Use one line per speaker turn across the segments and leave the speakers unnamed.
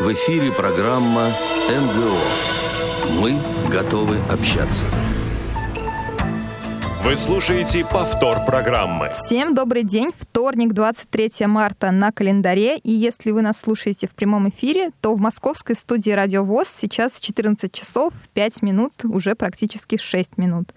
В эфире программа МГО. Мы готовы общаться.
Вы слушаете повтор программы.
Всем добрый день. Вторник, 23 марта на календаре. И если вы нас слушаете в прямом эфире, то в московской студии «Радио ВОЗ» сейчас 14 часов 5 минут, уже практически 6 минут.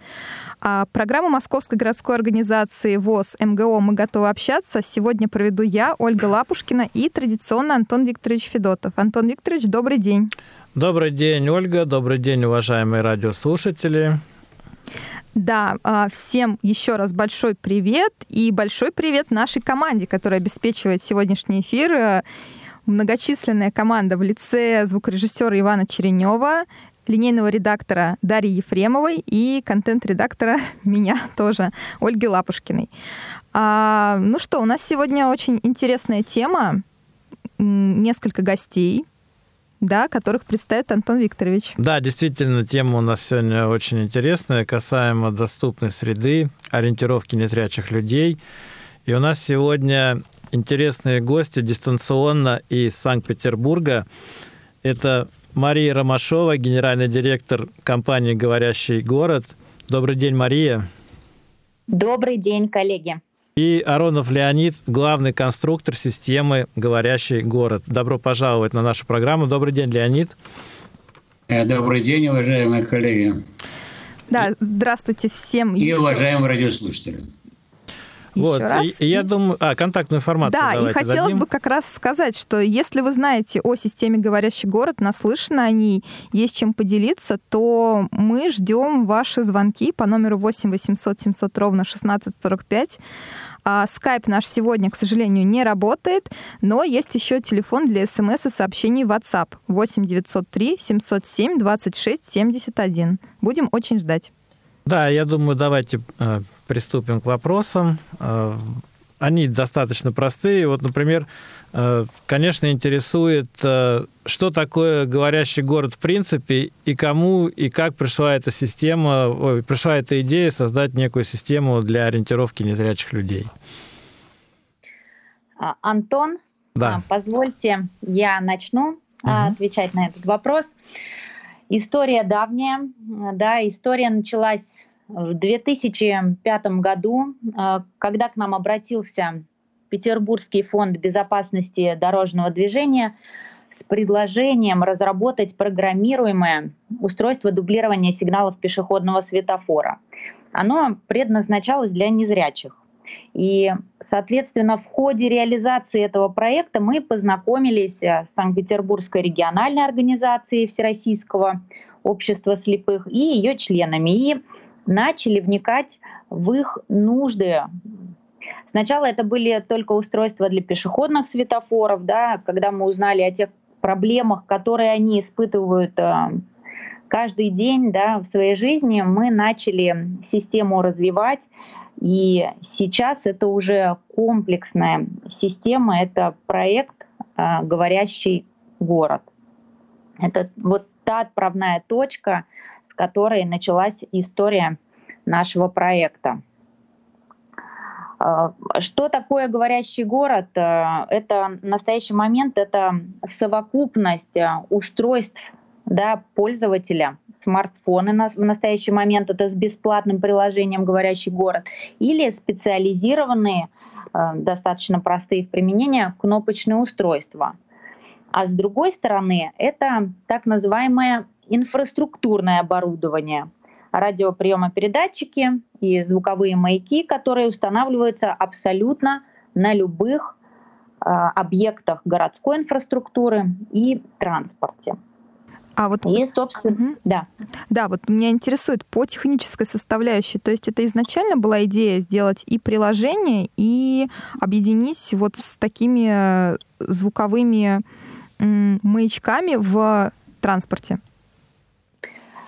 А программу Московской городской организации ВОЗ МГО «Мы готовы общаться» сегодня проведу я, Ольга Лапушкина, и традиционно Антон Викторович Федотов. Антон Викторович, добрый день.
Добрый день, Ольга. Добрый день, уважаемые радиослушатели.
Да, а, всем еще раз большой привет и большой привет нашей команде, которая обеспечивает сегодняшний эфир. Многочисленная команда в лице звукорежиссера Ивана Черенева, линейного редактора Дарьи Ефремовой и контент-редактора меня тоже, Ольги Лапушкиной. А, ну что, у нас сегодня очень интересная тема, несколько гостей, да, которых представит Антон Викторович.
Да, действительно, тема у нас сегодня очень интересная, касаемо доступной среды, ориентировки незрячих людей. И у нас сегодня интересные гости дистанционно из Санкт-Петербурга. Это Мария Ромашова, генеральный директор компании «Говорящий город». Добрый день, Мария.
Добрый день, коллеги.
И Аронов Леонид, главный конструктор системы «Говорящий город». Добро пожаловать на нашу программу. Добрый день, Леонид.
Э, добрый день, уважаемые коллеги.
Да, здравствуйте всем.
И уважаемые радиослушатели.
Еще вот. раз.
И, я думаю, а, контактную информацию
Да, и хотелось
дадим.
бы как раз сказать, что если вы знаете о системе «Говорящий город», наслышаны о ней, есть чем поделиться, то мы ждем ваши звонки по номеру 8 800 700 ровно 1645. А скайп наш сегодня, к сожалению, не работает, но есть еще телефон для смс и сообщений WhatsApp 8 903 707 26 71. Будем очень ждать.
Да, я думаю, давайте э, приступим к вопросам. Э, они достаточно простые. Вот, например, э, конечно, интересует, э, что такое говорящий город в принципе, и кому и как пришла эта система, ой, пришла эта идея создать некую систему для ориентировки незрячих людей.
А, Антон,
да.
А, позвольте, я начну угу. отвечать на этот вопрос. История давняя, да, история началась в 2005 году, когда к нам обратился Петербургский фонд безопасности дорожного движения с предложением разработать программируемое устройство дублирования сигналов пешеходного светофора. Оно предназначалось для незрячих. И, соответственно, в ходе реализации этого проекта мы познакомились э, с Санкт-Петербургской региональной организацией Всероссийского общества слепых и ее членами. И начали вникать в их нужды. Сначала это были только устройства для пешеходных светофоров, да, когда мы узнали о тех проблемах, которые они испытывают э, каждый день да, в своей жизни, мы начали систему развивать и сейчас это уже комплексная система, это проект э, «Говорящий город». Это вот та отправная точка, с которой началась история нашего проекта. Э, что такое говорящий город? Э, это в настоящий момент это совокупность устройств да, пользователя, смартфоны на, в настоящий момент это с бесплатным приложением «Говорящий город» или специализированные, достаточно простые в применении, кнопочные устройства. А с другой стороны, это так называемое инфраструктурное оборудование, радиоприемопередатчики и звуковые маяки, которые устанавливаются абсолютно на любых э, объектах городской инфраструктуры и транспорте.
А вот
и, собственно, угу. да.
Да, вот меня интересует по технической составляющей. То есть это изначально была идея сделать и приложение, и объединить вот с такими звуковыми маячками в транспорте.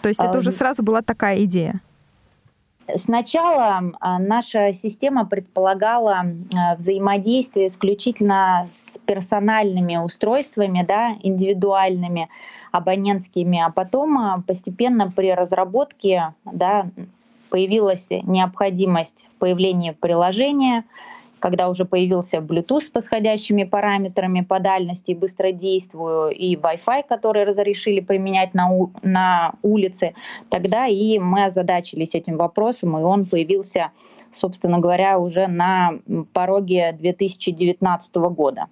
То есть это уже сразу была такая идея.
Сначала а, наша система предполагала а, взаимодействие исключительно с персональными устройствами, да, индивидуальными, абонентскими, а потом а, постепенно при разработке да, появилась необходимость в появлении приложения, когда уже появился Bluetooth с подходящими параметрами по дальности, быстродействую, и Wi-Fi, который разрешили применять на, на улице, тогда и мы озадачились этим вопросом, и он появился, собственно говоря, уже на пороге 2019 года.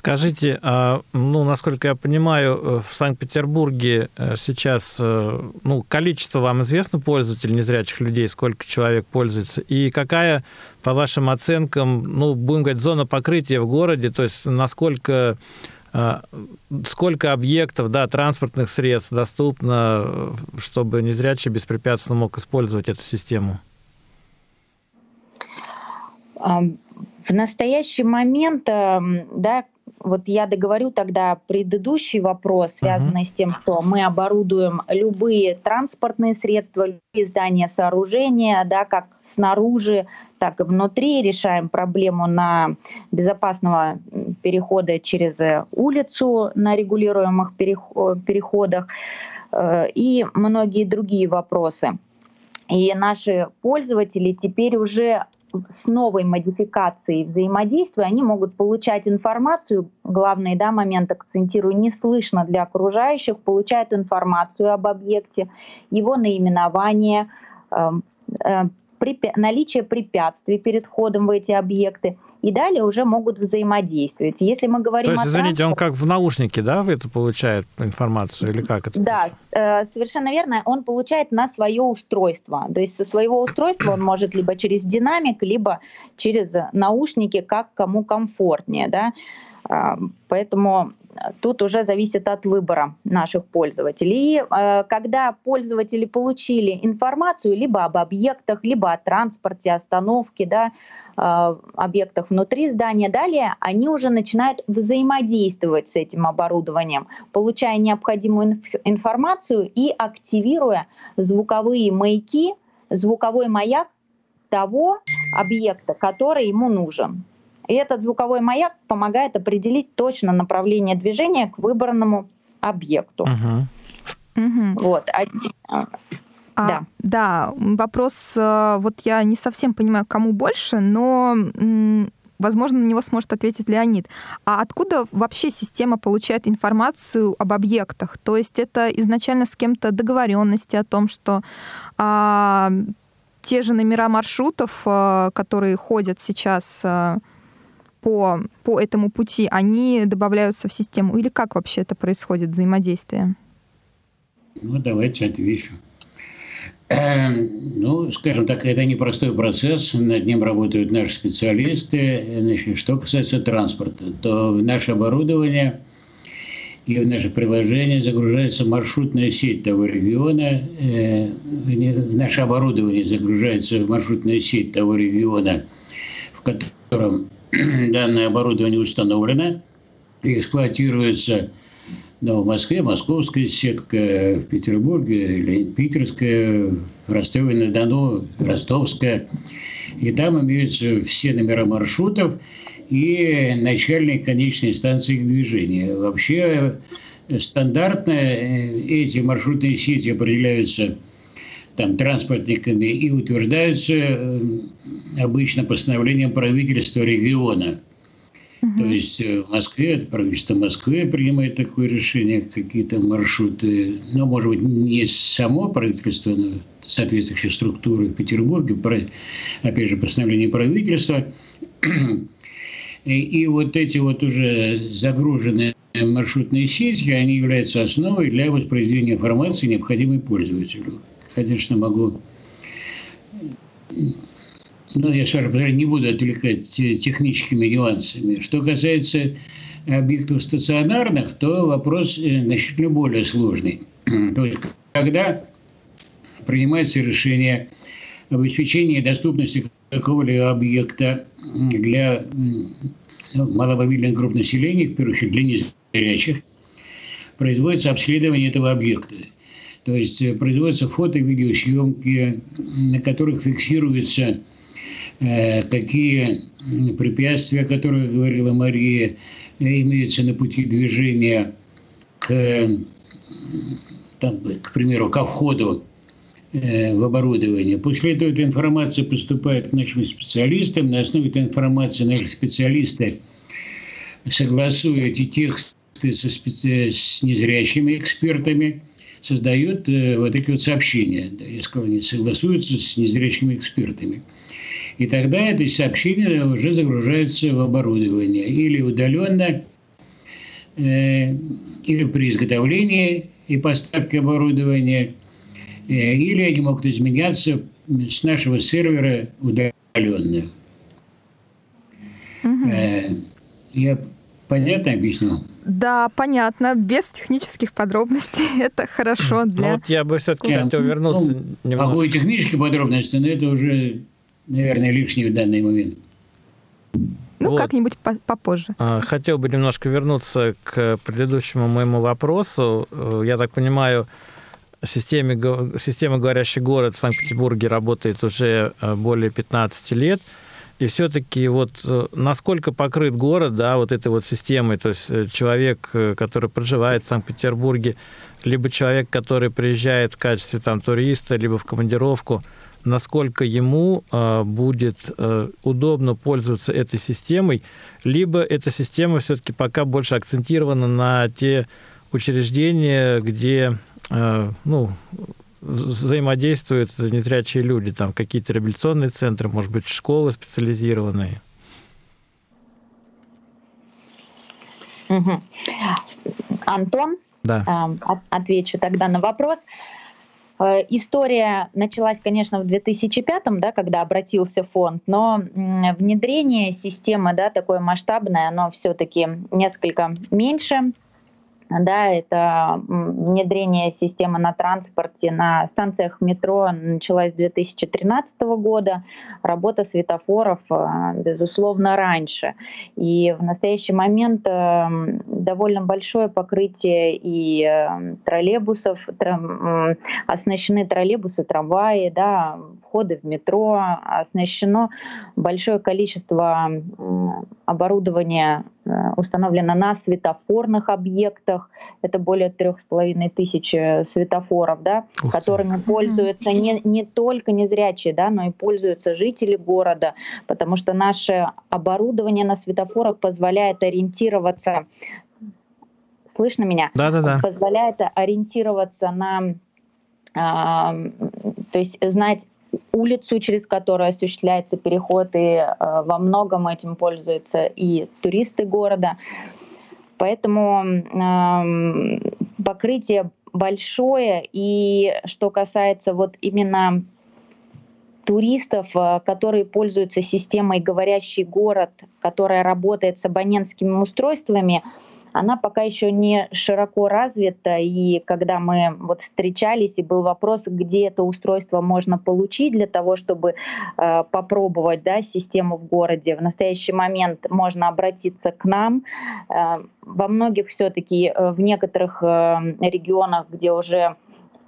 Скажите, а, ну, насколько я понимаю, э, в Санкт-Петербурге э, сейчас, э, ну, количество вам известно пользователей незрячих людей, сколько человек пользуется, и какая, по вашим оценкам, ну, будем говорить, зона покрытия в городе, то есть насколько сколько объектов, да, транспортных средств доступно, чтобы незрячий беспрепятственно мог использовать эту систему?
В настоящий момент, да, вот я договорю тогда предыдущий вопрос, связанный uh-huh. с тем, что мы оборудуем любые транспортные средства, любые здания, сооружения, да, как снаружи, так и внутри, решаем проблему на безопасного перехода через улицу на регулируемых переходах э, и многие другие вопросы. И наши пользователи теперь уже с новой модификацией взаимодействия они могут получать информацию, главный да, момент акцентирую, не слышно для окружающих, получают информацию об объекте, его наименование, эм, э, препя- наличие препятствий перед входом в эти объекты, и далее уже могут взаимодействовать. Если мы говорим
То есть, извините, он как в наушнике, да, это получает информацию или как это?
Да, э, совершенно верно. Он получает на свое устройство. То есть со своего устройства он может либо через динамик, либо через наушники, как кому комфортнее, да. А, поэтому тут уже зависит от выбора наших пользователей. И э, когда пользователи получили информацию либо об объектах, либо о транспорте, остановке, да, э, объектах внутри здания, далее они уже начинают взаимодействовать с этим оборудованием, получая необходимую инф- информацию и активируя звуковые маяки, звуковой маяк того объекта, который ему нужен. И этот звуковой маяк помогает определить точно направление движения к выбранному объекту.
Угу.
Вот.
А, а, да. да, вопрос, э, вот я не совсем понимаю, кому больше, но возможно, на него сможет ответить Леонид. А откуда вообще система получает информацию об объектах? То есть это изначально с кем-то договоренности о том, что а, те же номера маршрутов, а, которые ходят сейчас а, по, по этому пути, они добавляются в систему? Или как вообще это происходит, взаимодействие?
Ну, давайте отвечу. Эм, ну, скажем так, это непростой процесс, над ним работают наши специалисты. Значит, что касается транспорта, то в наше оборудование и в наше приложение загружается маршрутная сеть того региона, э, в наше оборудование загружается маршрутная сеть того региона, в котором данное оборудование установлено и эксплуатируется ну, в Москве, московская сетка, в Петербурге, питерская, в Ростове-на-Дону, ростовская. И там имеются все номера маршрутов и начальные и конечные станции их движения. Вообще стандартно э, эти маршрутные сети определяются там, транспортниками и утверждаются э, обычно постановлением правительства региона. Угу. То есть э, в Москве, правительство Москвы принимает такое решение, какие-то маршруты, ну, может быть, не само правительство, но соответствующие структуры в Петербурге, опять же, постановление правительства. И, и вот эти вот уже загруженные маршрутные сети, они являются основой для воспроизведения информации, необходимой пользователю конечно, могу ну, я, скажем, не буду отвлекать техническими нюансами. Что касается объектов стационарных, то вопрос э, значительно более сложный. То есть, когда принимается решение об обеспечении доступности какого-либо объекта для маломобильных групп населения, в первую очередь для незрячих, производится обследование этого объекта. То есть э, производятся фото и видеосъемки, на которых фиксируются э, какие препятствия, о которых говорила Мария, имеются на пути движения к, там, к примеру, ко входу э, в оборудование. После этого эта информация поступает к нашим специалистам. На основе этой информации наши специалисты согласуют эти тексты со с незрячими экспертами, создают э, вот такие вот сообщения. Я сказал, они согласуются с незрячими экспертами. И тогда это сообщение уже загружается в оборудование или удаленно, э, или при изготовлении и поставке оборудования, э, или они могут изменяться с нашего сервера удаленно. Угу. Я понятно объяснил?
Да, понятно, без технических подробностей. Это хорошо
ну
для...
Ну, вот я бы все-таки хотел вернуться ну, немножко.
Какой технические подробности, но это уже, наверное, лишнее в данный момент.
Ну, вот. как-нибудь попозже.
А, хотел бы немножко вернуться к предыдущему моему вопросу. Э, я так понимаю, системе, система «Говорящий город» в Санкт-Петербурге работает уже э, более 15 лет. И все-таки вот э, насколько покрыт город, да, вот этой вот системой, то есть человек, который проживает в Санкт-Петербурге, либо человек, который приезжает в качестве там туриста, либо в командировку – насколько ему э, будет э, удобно пользоваться этой системой, либо эта система все-таки пока больше акцентирована на те учреждения, где э, ну, взаимодействуют незрячие люди, там какие-то реабилитационные центры, может быть, школы специализированные.
Угу. Антон,
да.
э, отвечу тогда на вопрос. Э, история началась, конечно, в 2005, да, когда обратился фонд, но внедрение системы да, такое масштабное, оно все-таки несколько меньше да, это внедрение системы на транспорте на станциях метро началась с 2013 года, работа светофоров, а, безусловно, раньше. И в настоящий момент э, довольно большое покрытие и э, троллейбусов, оснащены троллейбусы, трамваи, да, входы в метро, оснащено большое количество оборудования Э, установлено на светофорных объектах. Это более трех с половиной тысяч э, светофоров, да, которыми пользуются не, не только незрячие, да, но и пользуются жители города, потому что наше оборудование на светофорах позволяет ориентироваться Слышно меня?
Да, да, да.
Позволяет ориентироваться на, а, то есть знать улицу, через которую осуществляется переход, и э, во многом этим пользуются и туристы города. Поэтому э, покрытие большое, и что касается вот именно туристов, э, которые пользуются системой «Говорящий город», которая работает с абонентскими устройствами, она пока еще не широко развита. И когда мы вот встречались, и был вопрос, где это устройство можно получить для того, чтобы э, попробовать да, систему в городе, в настоящий момент можно обратиться к нам. Э, во многих все-таки, э, в некоторых э, регионах, где уже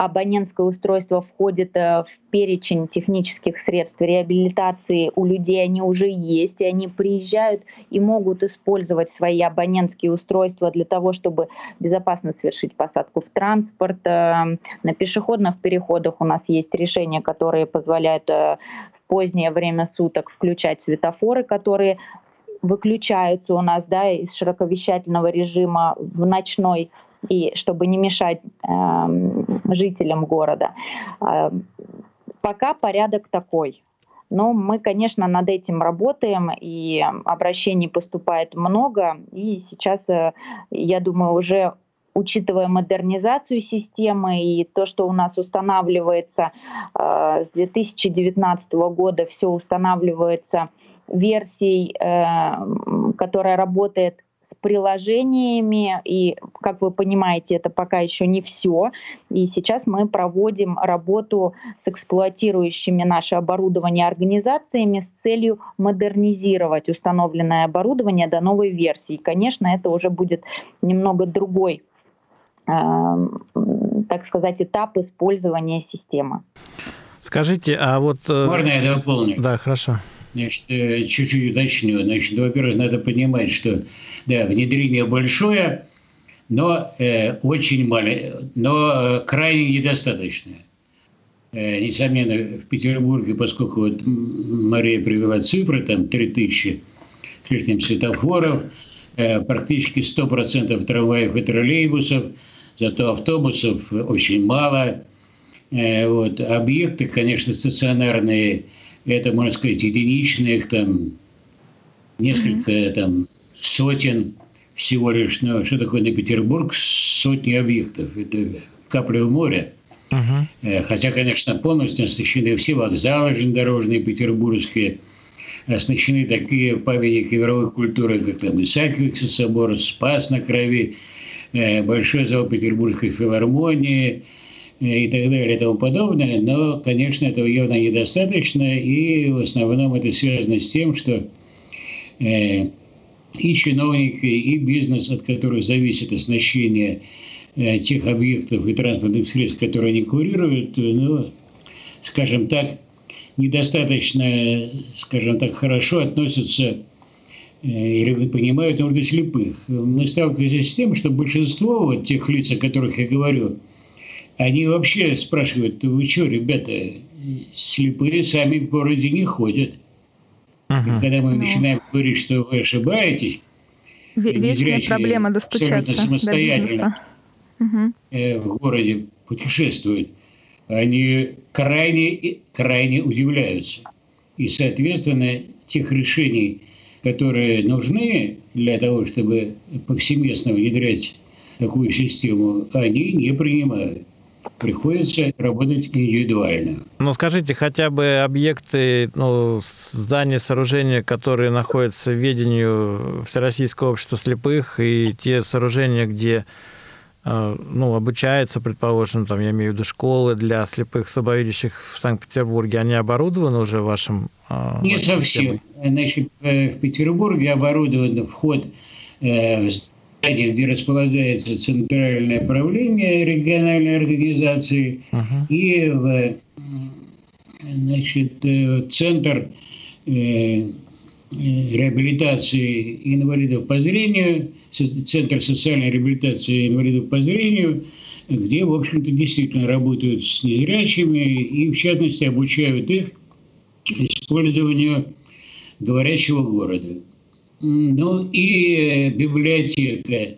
абонентское устройство входит э, в перечень технических средств реабилитации у людей, они уже есть, и они приезжают и могут использовать свои абонентские устройства для того, чтобы безопасно совершить посадку в транспорт. Э, на пешеходных переходах у нас есть решения, которые позволяют э, в позднее время суток включать светофоры, которые выключаются у нас да, из широковещательного режима в ночной и чтобы не мешать э, жителям города. Э, пока порядок такой. Но мы, конечно, над этим работаем, и обращений поступает много. И сейчас, э, я думаю, уже учитывая модернизацию системы и то, что у нас устанавливается э, с 2019 года, все устанавливается версией, э, которая работает с приложениями, и, как вы понимаете, это пока еще не все. И сейчас мы проводим работу с эксплуатирующими наше оборудование организациями с целью модернизировать установленное оборудование до новой версии. И, конечно, это уже будет немного другой э, так сказать, этап использования системы.
Скажите, а вот...
Э, Можно я дополню?
Да, хорошо.
Значит, э, чуть-чуть уточню. Значит, во-первых, надо понимать, что да, внедрение большое, но э, очень маленькое, но э, крайне недостаточное. Несомненно, в Петербурге, поскольку вот Мария привела цифры, там 3000 с лишним светофоров, практически 100% трамваев и троллейбусов, зато автобусов очень мало. Вот. Объекты, конечно, стационарные, это, можно сказать, единичные, их там несколько mm-hmm. там, сотен всего лишь. Но что такое на Петербург? Сотни объектов. Это капля в море. Uh-huh. Хотя, конечно, полностью оснащены все вокзалы железнодорожные петербургские, оснащены такие памятники мировой культуры, как там Исаакиевский собор, Спас на Крови, э, Большой зал Петербургской филармонии и так далее и тому подобное. Но, конечно, этого явно недостаточно, и в основном это связано с тем, что и чиновники, и бизнес, от которых зависит оснащение Э, тех объектов и транспортных средств, которые они курируют, э, ну, скажем так, недостаточно, скажем так, хорошо относятся э, или понимают нужды слепых. Мы сталкиваемся с тем, что большинство вот тех лиц, о которых я говорю, они вообще спрашивают, вы что, ребята, слепые сами в городе не ходят. Uh-huh. И когда мы начинаем говорить, что вы ошибаетесь,
Вечная проблема достучаться самостоятельно, до бизнеса
угу. в городе путешествуют, они крайне, крайне удивляются. И, соответственно, тех решений, которые нужны для того, чтобы повсеместно внедрять такую систему, они не принимают. Приходится работать индивидуально.
Ну, скажите, хотя бы объекты, ну, здания, сооружения, которые находятся в ведении Всероссийского общества слепых, и те сооружения, где а, ну, обучаются, предположим, там, я имею в виду школы для слепых слабовидящих в Санкт-Петербурге, они оборудованы уже вашим?
А, Не совсем. Системой? Значит, э, в Петербурге оборудован вход э, в где располагается центральное правление региональной организации, uh-huh. и в значит, э, центр реабилитации инвалидов по зрению, Центр социальной реабилитации инвалидов по зрению, где, в общем-то, действительно работают с незрячими и, в частности, обучают их использованию говорящего города. Ну и библиотека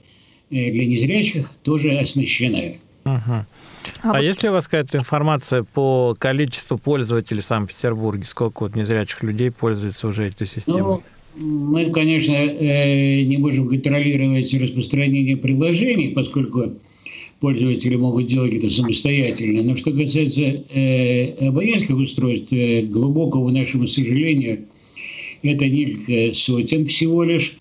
для незрячих тоже оснащена.
Ага. А, а вот... есть ли у вас какая-то информация по количеству пользователей в Санкт-Петербурге? Сколько вот незрячих людей пользуются уже этой системой?
Ну, мы, конечно, э, не можем контролировать распространение приложений, поскольку пользователи могут делать это самостоятельно. Но что касается э, абонентских устройств, э, глубокого нашему сожалению, это несколько сотен всего лишь.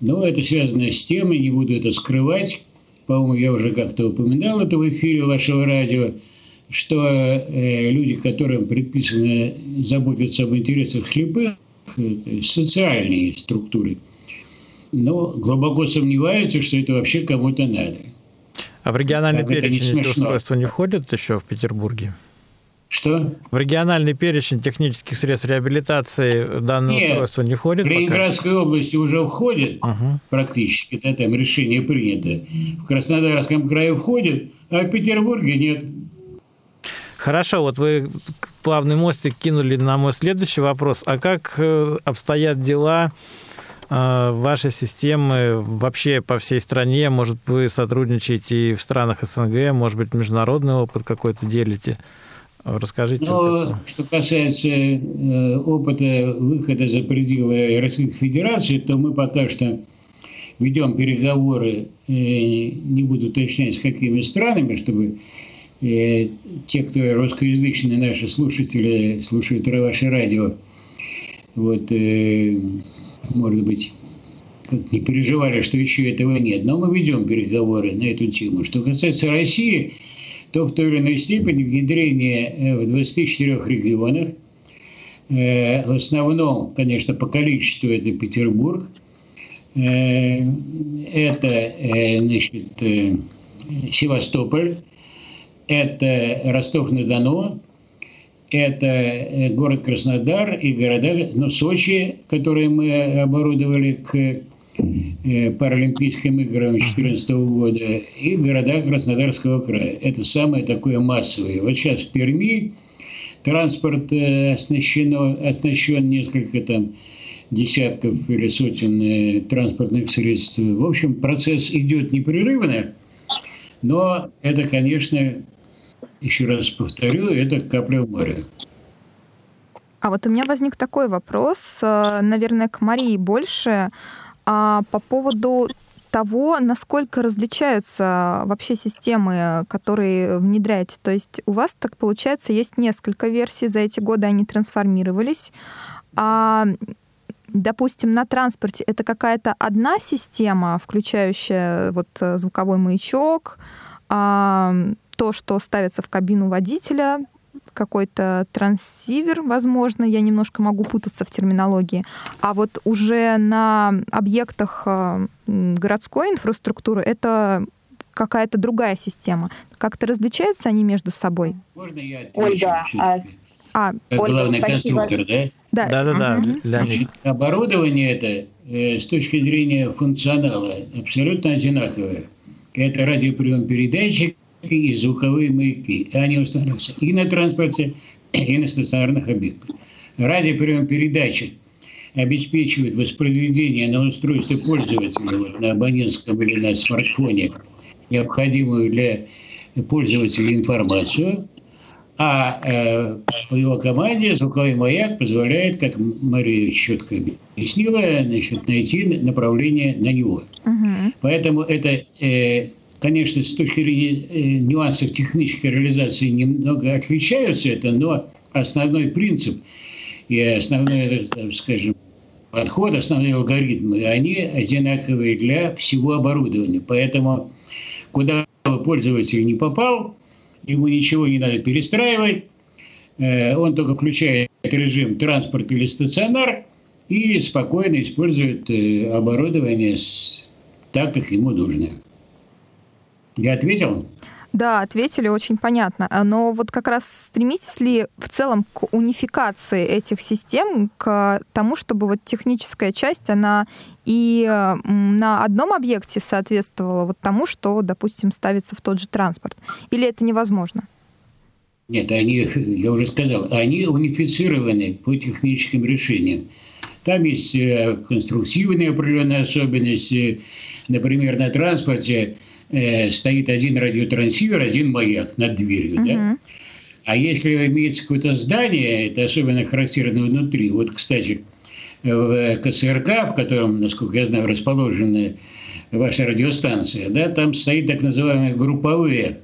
Но это связано с тем, и не буду это скрывать, по-моему, я уже как-то упоминал это в эфире вашего радио, что э, люди, которым предписано заботиться об интересах слепых, э, социальные структуры, но глубоко сомневаются, что это вообще кому-то надо.
А в региональный как перечень устройства не входят еще в Петербурге?
Что?
В региональный перечень технических средств реабилитации данное Нет, устройство не входит?
В Ленинградской пока? области уже входит угу. практически, да, там решение принято. В Краснодарском крае входит, а в Петербурге нет.
Хорошо, вот вы плавный мостик кинули на мой следующий вопрос. А как э, обстоят дела э, вашей системы вообще по всей стране? Может, вы сотрудничаете и в странах СНГ, может быть, международный опыт какой-то делите? Расскажите.
Ну, что касается э, опыта выхода за пределы Российской Федерации, то мы пока что ведем переговоры, э, не буду уточнять, с какими странами, чтобы э, те, кто русскоязычные наши слушатели, слушают ваше радио, вот, э, может быть, как не переживали, что еще этого нет. Но мы ведем переговоры на эту тему. Что касается России, то в той или иной степени внедрение э, в 24 регионах, э, в основном, конечно, по количеству это Петербург, э, это значит, Севастополь, это Ростов-на-Дону, это город Краснодар и города, ну, Сочи, которые мы оборудовали к Паралимпийским играм 2014 года и в городах Краснодарского края. Это самое такое массовое. Вот сейчас в Перми транспорт э, оснащено, оснащен несколько там десятков или сотен э, транспортных средств. В общем, процесс идет непрерывно, но это, конечно, еще раз повторю, это капля в море.
А вот у меня возник такой вопрос, э, наверное, к Марии больше, а по поводу того, насколько различаются вообще системы, которые внедряете. То есть у вас, так получается, есть несколько версий, за эти годы они трансформировались. А, допустим, на транспорте это какая-то одна система, включающая вот звуковой маячок, а, то, что ставится в кабину водителя, какой-то трансивер, возможно, я немножко могу путаться в терминологии. А вот уже на объектах э, городской инфраструктуры это какая-то другая система. Как-то различаются они между собой?
Можно я
Ольга, а,
а,
как
Ольга,
главный конструктор, да?
да.
Да-да-да,
Мгм.
Леонид.
Значит, оборудование это э, с точки зрения функционала абсолютно одинаковое. Это радиоприем передатчик и звуковые маяки. Они устанавливаются и на транспорте, и на стационарных объектах. Радиоприем передатчик обеспечивает воспроизведение на устройстве пользователя, вот на абонентском или на смартфоне, необходимую для пользователя информацию, а э, по его команде звуковой маяк позволяет, как Мария четко объяснила, значит, найти направление на него.
Мгм.
Поэтому это, э, конечно, с точки зрения э, нюансов технической реализации немного отличаются это, но основной принцип и основной, так скажем, подход, основные алгоритмы, они одинаковые для всего оборудования. Поэтому куда бы пользователь не попал, ему ничего не надо перестраивать, э, он только включает режим транспорт или стационар и спокойно использует э, оборудование так, как ему нужно. Я ответил?
Да, ответили очень понятно. А, Но вот как раз стремитесь ли в целом к унификации этих систем, к тому, чтобы вот техническая часть, она и э, на одном объекте соответствовала вот тому, что, допустим, ставится в тот же транспорт? Или это невозможно?
Нет, они, я уже сказал, они унифицированы по техническим решениям. Там есть э, конструктивные определенные особенности. Например, на транспорте э, стоит один радиотрансивер, один маяк над дверью. Да?
Мгм.
А если имеется какое-то здание, это особенно характерно внутри. Вот, кстати, в КСРК, в котором, насколько я знаю, расположена ваша радиостанция, да, там стоит так называемые групповые,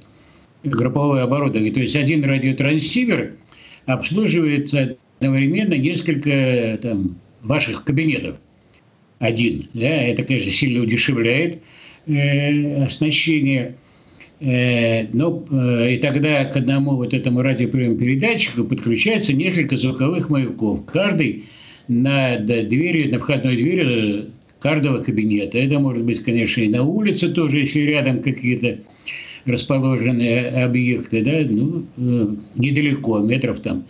групповое оборудование. То есть один радиотрансивер обслуживает одновременно несколько там, ваших кабинетов. Один. Да, это, конечно, сильно удешевляет оснащение. Э, но э, и тогда к одному вот этому радиоприем-передатчику подключается несколько звуковых маяков. Каждый над дверью, на входной двери каждого кабинета. Это может быть, конечно, и на улице тоже, если рядом какие-то расположенные объекты, да, ну, э, недалеко, метров там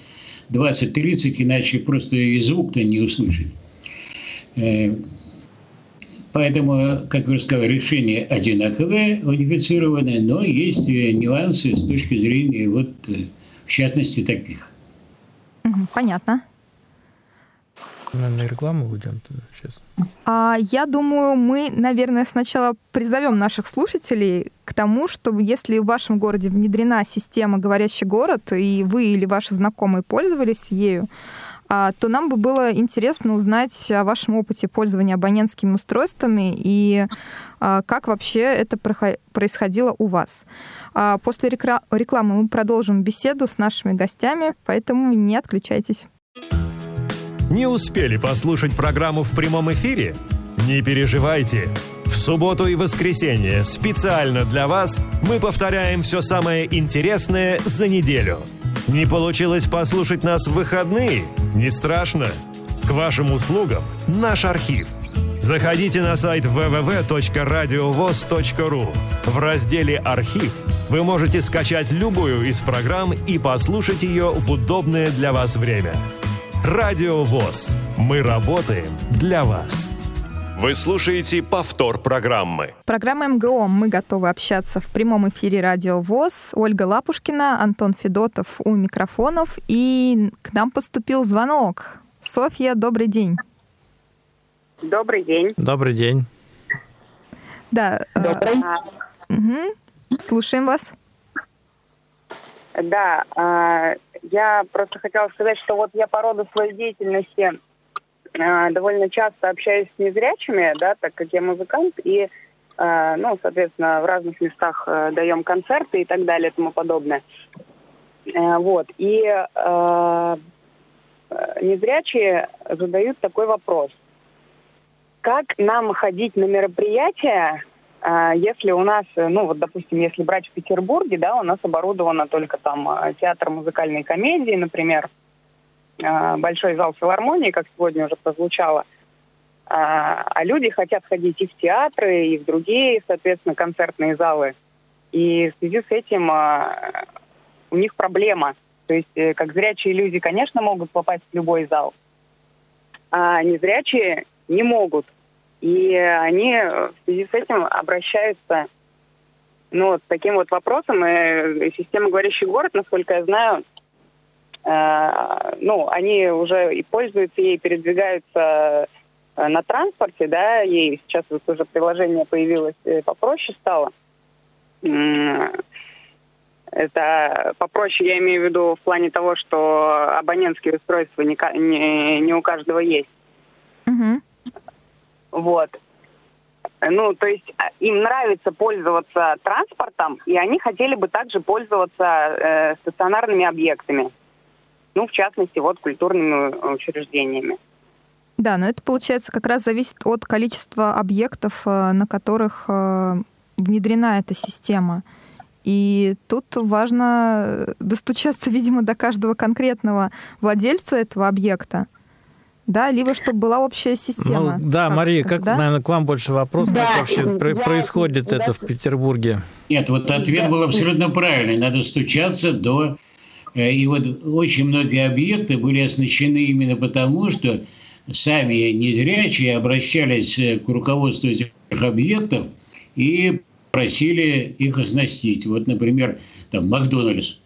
20-30, иначе просто и звук-то не услышать. Поэтому, как я уже сказал, решение одинаковое, унифицированное, но есть э, нюансы с точки зрения, вот, э, в частности, таких.
Понятно.
Наверное, рекламу уйдем туда сейчас.
А я думаю, мы, наверное, сначала призовем наших слушателей к тому, чтобы если в вашем городе внедрена система «Говорящий город», и вы или ваши знакомые пользовались ею, то нам бы было интересно узнать о вашем опыте пользования абонентскими устройствами и а, как вообще это происходило у вас. А, После рекламы мы продолжим беседу с нашими гостями, поэтому не отключайтесь.
Не успели послушать программу в прямом эфире? Не переживайте. В субботу и воскресенье специально для вас мы повторяем все самое интересное за неделю. Не получилось послушать нас в выходные? Не страшно. К вашим услугам наш архив. Заходите на сайт www.radiovoz.ru. В разделе «Архив» вы можете скачать любую из программ и послушать ее в удобное для вас время. Радио ВОЗ. Мы работаем для вас. Вы слушаете повтор программы.
Программа МГО «Мы готовы общаться» в прямом эфире Радио ВОЗ. Ольга Лапушкина, Антон Федотов у микрофонов. И к нам поступил звонок. Софья, добрый день.
Добрый день.
Добрый день.
Да.
э, Добрый.
Угу. Слушаем вас.
Да, э, я просто хотела сказать, что вот я по роду своей деятельности довольно часто общаюсь с незрячими, да, так как я музыкант, и, э, ну, соответственно, в разных местах э, даем концерты и так далее и тому подобное. Э, вот, и э, незрячие задают такой вопрос. Как нам ходить на мероприятия, если у нас, э, ну вот, допустим, если брать в Петербурге, да, у нас оборудовано только там театр музыкальной комедии, например, большой зал филармонии, как сегодня уже прозвучало, а, а люди хотят ходить и в театры, и в другие, соответственно, концертные залы. И в связи с этим а, у них проблема. То есть, э, как зрячие люди, конечно, могут попасть в любой зал, а незрячие не могут. И они в связи с этим обращаются ну, с таким вот вопросом. И система «Говорящий город», насколько я знаю, э, ну, они уже и пользуются ей, передвигаются э, на транспорте, да, ей сейчас вот уже приложение появилось э, попроще стало. Это попроще, я имею в виду в плане того, что абонентские устройства не, не, не у каждого есть.
Угу.
Вот. Ну, то есть а, им нравится пользоваться транспортом, и они хотели бы также пользоваться э, стационарными объектами. Ну, в частности, вот культурными э, учреждениями.
Да, но это, получается, как раз зависит от количества объектов, э, на которых э, внедрена эта система. И тут важно достучаться, видимо, до каждого конкретного владельца этого объекта. Да, либо чтобы была общая система.
Ну, да,
Как
Мария, как,
да?
наверное, к вам больше вопрос,
Да,
как вообще
я-
происходит
я-
это в Петербурге?
Нет, вот ответ был абсолютно правильный. Надо стучаться до... э, И вот очень многие объекты были оснащены именно потому, что сами незрячие обращались э, к руководству этих объектов и просили их оснастить. Вот, например, там Макдональдс.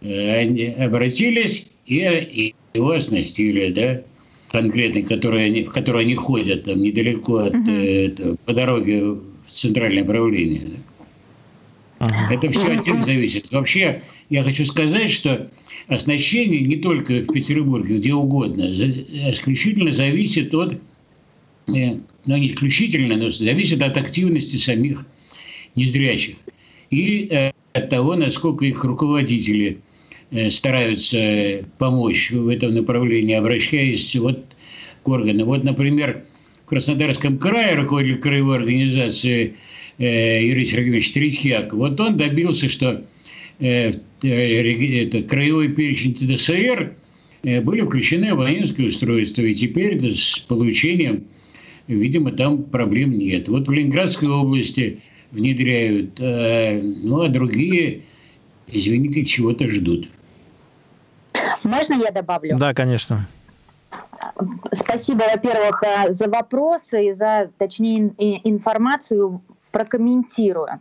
Э, Они обратились и, его оснастили, да, конкретный, который они, в который они ходят там недалеко от, это, по дороге в центральное правление. да.
Ага.
Это все от них зависит. Вообще, я хочу сказать, что оснащение не только в Петербурге, где угодно, исключительно зависит от, э, ну не исключительно, но зависит от активности самих незрячих. И э, от того, насколько их руководители э, стараются помочь в этом направлении, обращаясь вот к органам. Вот, например, в Краснодарском крае руководитель краевой организации Юрий Сергеевич Третьяк, вот он добился, что это, краевой перечень ТДСР э, были включены абонентские устройства, и теперь это с получением, видимо, там проблем нет. Вот в Ленинградской области внедряют, э, ну а другие, извините, чего-то ждут.
Можно я добавлю?
Да, конечно.
Спасибо, во-первых, э, за вопросы и за, точнее, информацию прокомментирую.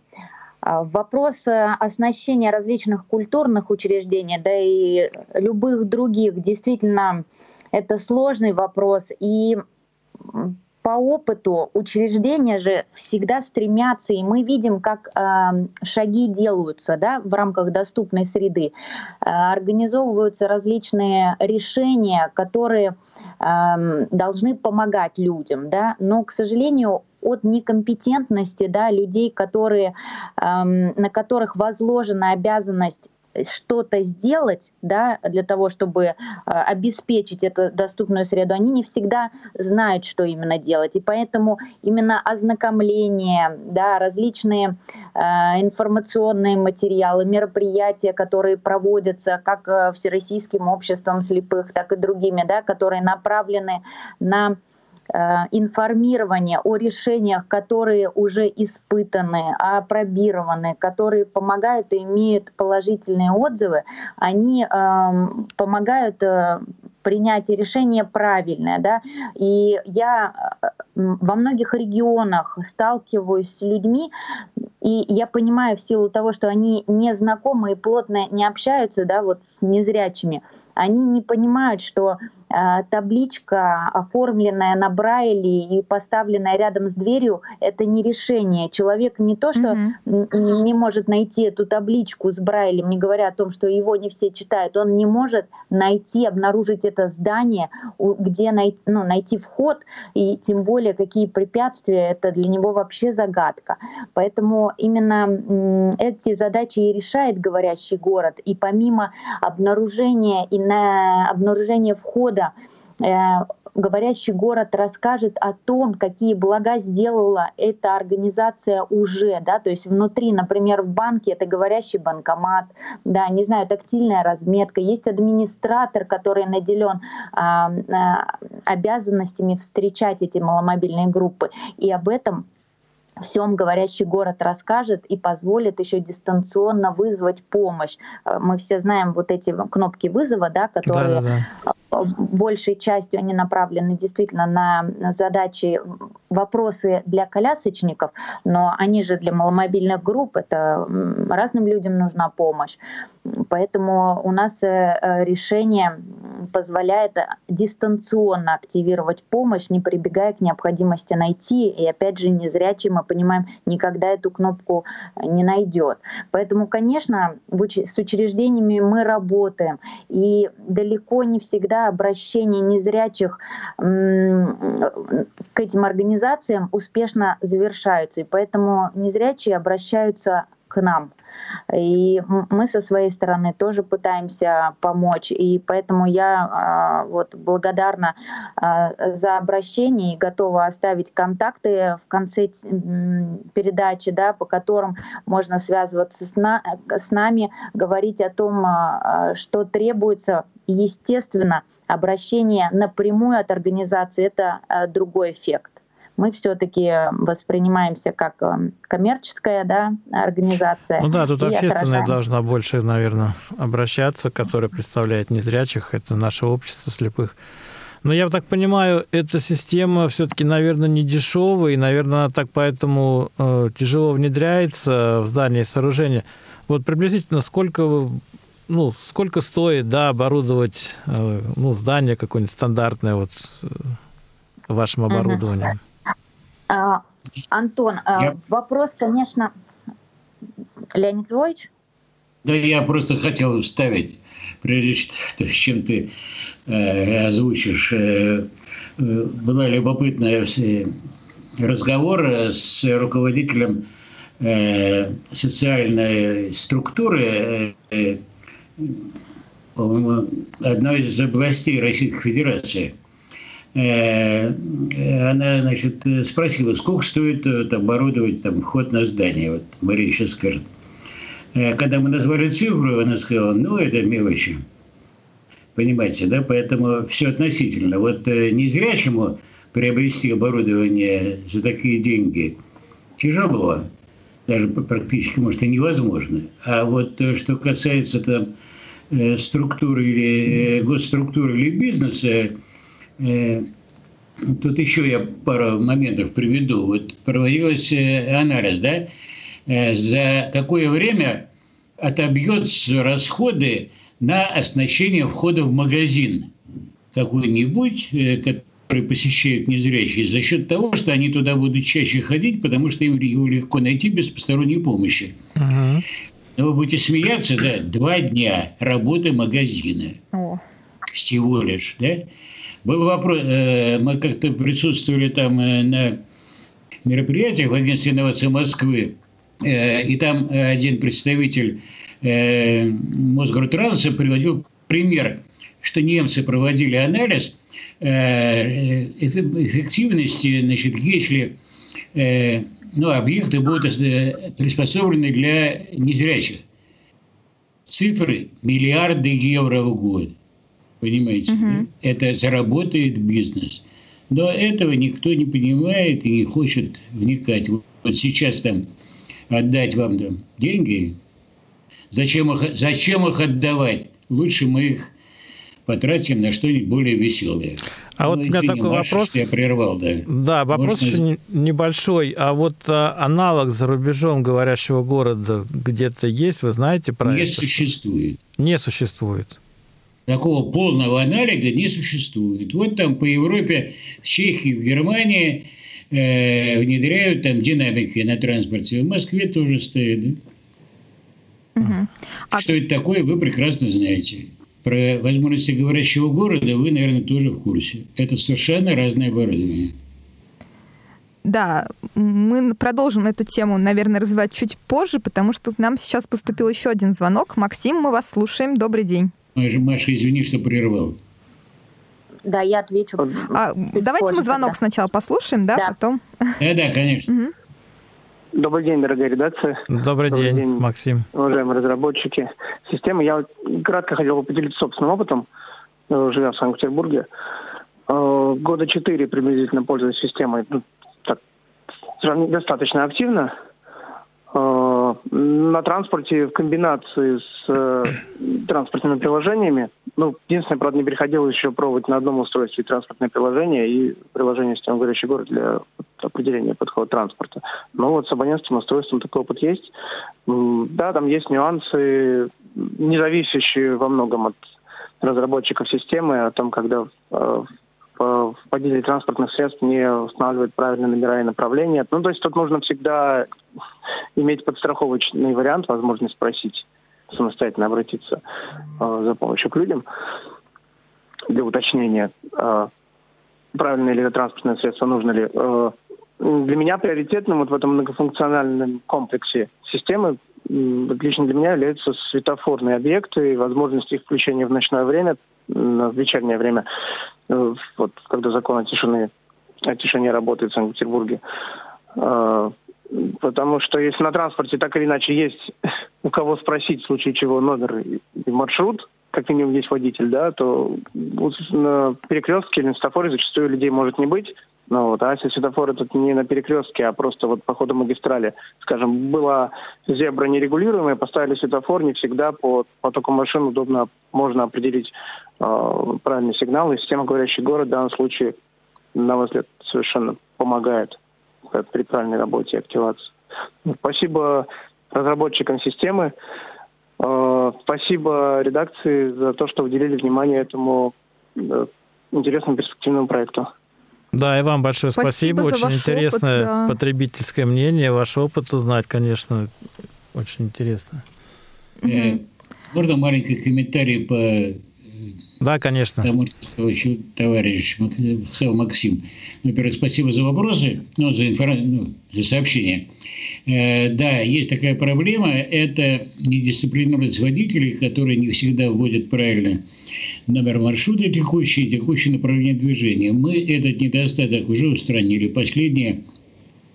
А, Вопрос э, оснащения различных культурных учреждений, да и любых других, действительно, это сложный вопрос. И по опыту учреждения же всегда стремятся, и мы видим, как э, шаги делаются да, в рамках доступной среды. Э, организовываются различные решения, которые эм, должны помогать людям, да, но, к сожалению, от некомпетентности да, людей, которые, эм, на которых возложена обязанность что-то сделать да, для того, чтобы э, обеспечить эту доступную среду, они не всегда знают, что именно делать. И поэтому именно ознакомление, да, различные э, информационные материалы, мероприятия, которые проводятся как э, Всероссийским обществом слепых, так и другими, да, которые направлены на информирование о решениях, которые уже испытаны, опробированы, которые помогают и имеют положительные отзывы, они эм, помогают э, принятие решения правильное, да, и я во многих регионах сталкиваюсь с людьми, и я понимаю в силу того, что они не знакомы и плотно не общаются, да, вот с незрячими, они не понимают, что э, табличка, оформленная на Брайле и поставленная рядом с дверью, это не решение. Человек не то, что mm-hmm. не может найти эту табличку с Брайлем, не говоря о том, что его не все читают, он не может найти, обнаружить это здание, где найти, ну, найти вход, и тем более какие препятствия, это для него вообще загадка. Поэтому именно эти задачи и решает говорящий город. И помимо обнаружения и на обнаружение входа э, говорящий город расскажет о том, какие блага сделала эта организация уже, да, то есть внутри, например, в банке это говорящий банкомат, да, не знаю, тактильная разметка, есть администратор, который наделен а, а, обязанностями встречать эти маломобильные группы, и об этом всем говорящий город расскажет и позволит еще дистанционно вызвать помощь. Э, мы все знаем вот эти кнопки вызова, да, которые да, да, да. Большей частью они направлены действительно на задачи, вопросы для колясочников, но они же для маломобильных групп, это разным людям нужна помощь. Поэтому у нас э, э, решение позволяет дистанционно активировать помощь, не прибегая к необходимости найти. И опять же, незрячий, мы понимаем, никогда эту кнопку не найдет. Поэтому, конечно, с учреждениями мы работаем. И далеко не всегда обращение незрячих к этим организациям успешно завершаются. И поэтому незрячие обращаются нам. И мы со своей стороны тоже пытаемся помочь. И поэтому я а, вот благодарна а, за обращение и готова оставить контакты в конце передачи, да, по которым можно связываться с, на, с нами, говорить о том, а, что требуется. Естественно, обращение напрямую от организации — это другой эффект мы все-таки воспринимаемся как э, коммерческая да, организация.
Ну да, тут общественная отражаем. должна больше, наверное, обращаться, которая представляет незрячих, это наше общество слепых. Но я так понимаю, эта система все-таки, наверное, не дешевая, и, наверное, она так поэтому э, тяжело внедряется в здание и сооружение. Вот приблизительно сколько ну, сколько стоит, да, оборудовать, э, ну, здание какое-нибудь стандартное вот э, вашим оборудованием? Uh-huh.
А, Антон, а, я... вопрос, конечно, Леонид Львович?
Да, я просто хотел вставить, прежде чем ты э, озвучишь, э, э была любопытная разговор с руководителем э, социальной структуры э, одной из областей Российской Федерации – она, значит, спросила, сколько стоит э, оборудовать там, вход на здание. Вот Мария сейчас скажет. Э, когда мы назвали цифру, она сказала, ну, это мелочи. Понимаете, да? Поэтому все относительно. Вот незрячему приобрести оборудование за такие деньги тяжело, даже практически, может, и невозможно. А вот что касается там структуры или госструктуры или бизнеса, Э, тут еще я пару моментов приведу. Вот проводилась э, анализ, да, э, за какое время отобьется расходы на оснащение входа в магазин какой-нибудь, который посещают незрячие, за счет того, что они туда будут чаще ходить, потому что им его легко найти без посторонней помощи. Но вы будете смеяться, да, два дня работы магазина. Oh. Всего лишь, да? Был вопрос, э, мы как-то присутствовали там э, на мероприятиях в Агентстве инноваций Москвы, э, и там один представитель Мосгортранса приводил пример, что немцы проводили анализ эффективности, значит, если ну, объекты будут приспособлены для незрячих. Цифры миллиарды евро в год. Понимаете? Угу. Это заработает бизнес. Но этого никто не понимает и не хочет вникать. Вот сейчас там отдать вам там деньги, зачем их, зачем их отдавать? Лучше мы их потратим на что-нибудь более веселое.
А ну, вот у меня извини, такой Маша, вопрос.
я прервал, да.
Да, вопрос Можно... небольшой. А вот а, аналог за рубежом говорящего города где-то есть? Вы знаете про
не
это?
Не существует.
Не существует.
Такого полного аналога не существует. Вот там по Европе, в Чехии, в Германии э, внедряют там динамики на транспорте. В Москве тоже стоит, да? Угу. Что а... это такое, вы прекрасно знаете. Про возможности говорящего города вы, наверное, тоже в курсе. Это совершенно разное оборудование.
Да, мы продолжим эту тему, наверное, развивать чуть позже, потому что к нам сейчас поступил еще один звонок. Максим, мы вас слушаем. Добрый день.
Маша, извини, что прервал.
Да, я отвечу.
А, давайте мы звонок тогда. сначала послушаем, да, да. потом.
Да, да, конечно. Угу.
Добрый день, дорогая редакция.
Добрый, Добрый день, день, Максим.
Уважаемые разработчики системы. Я кратко хотел бы поделиться собственным опытом, живя в Санкт-Петербурге. Э, года четыре приблизительно пользуюсь системой. Ну, так, достаточно активно. Э, на транспорте в комбинации с э, транспортными приложениями. Ну, единственное, правда, не приходилось еще пробовать на одном устройстве транспортное приложение и приложение «Система говорящий город» для определения подхода транспорта. Но вот с абонентским устройством такой опыт есть. Да, там есть нюансы, не зависящие во многом от разработчиков системы, о том, когда э, водитель транспортных средств не устанавливает правильные номера и направления. Ну, то есть тут нужно всегда иметь подстраховочный вариант, возможность спросить, самостоятельно обратиться э, за помощью к людям для уточнения, э, правильно ли это транспортное средство, нужно ли. Э, для меня приоритетным вот в этом многофункциональном комплексе системы лично для меня являются светофорные объекты и возможность их включения в ночное время, в вечернее время, э, вот когда закон о тишине, о тишине работает в Санкт-Петербурге. Э, потому что если на транспорте так или иначе есть у кого спросить в случае чего номер и маршрут, как минимум есть водитель, да, то на перекрестке или на светофоре зачастую людей может не быть. Ну, вот, а если светофор этот не на перекрестке, а просто вот по ходу магистрали, скажем, была зебра нерегулируемая, поставили светофор, не всегда по потоку машин удобно можно определить э, правильный сигнал. И система «Говорящий город» в данном случае, на мой взгляд, совершенно помогает при правильной работе и активации. Спасибо разработчикам системы. Э, спасибо редакции за то, что уделили внимание этому э, интересному перспективному проекту.
Да, и вам большое спасибо. спасибо. Очень интересное опыт, да. потребительское мнение, ваш опыт узнать, конечно, очень интересно.
Э, можно маленький комментарий по
да, конечно.
Тому, что сказал товарищ сказал Максим. Во-первых, спасибо за вопросы, ну, за, инфор... ну, за сообщение. Э, да, есть такая проблема. Это недисциплинированность водителей, которые не всегда вводят правильно номер маршрута текущий и текущее направление движения. Мы этот недостаток уже устранили. Последняя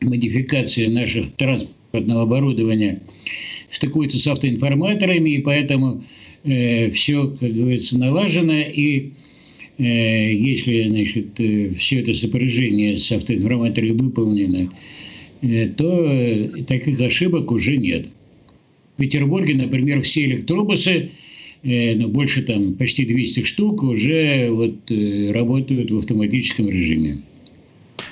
модификация наших транспортного оборудования стыкуется с автоинформаторами, и поэтому э, все, как говорится, налажено, и э, если значит, э, все это сопряжение с автоинформаторами выполнено, э, то таких ошибок уже нет. В Петербурге, например, все электробусы Э, ну, больше там почти 200 штук уже вот э, работают в автоматическом режиме.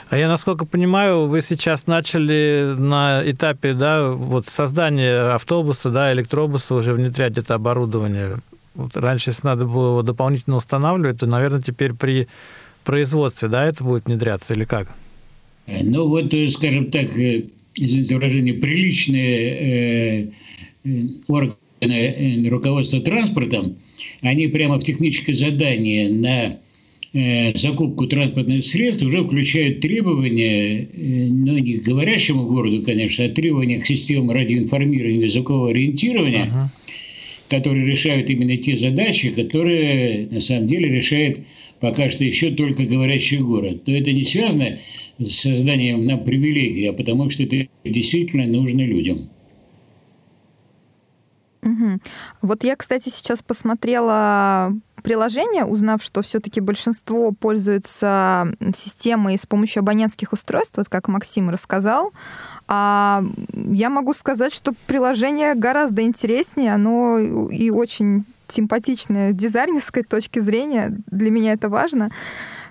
А я, насколько понимаю, вы сейчас начали на этапе да, вот создания автобуса, да, электробуса уже внедрять это оборудование. Вот раньше, если надо было его дополнительно устанавливать, то, наверное, теперь при производстве, да, это будет внедряться или как?
Э, ну вот, скажем так, извините выражение, приличные э, органы Э, руководство транспортом, они прямо в техническое задание на э, закупку транспортных средств уже включают требования, э, ну, не к говорящему городу, конечно, а требования к системам радиоинформирования языкового ориентирования, uh-huh. которые решают именно те задачи, которые на самом деле решает пока что еще только говорящий город. То это не связано с созданием нам привилегий, а потому что это действительно нужно людям.
Угу. Вот я, кстати, сейчас посмотрела приложение, узнав, что все-таки большинство пользуется системой с помощью абонентских устройств, вот как Максим рассказал. А я могу сказать, что приложение гораздо интереснее, оно и очень симпатичная с дизайнерской точки зрения. Для меня это важно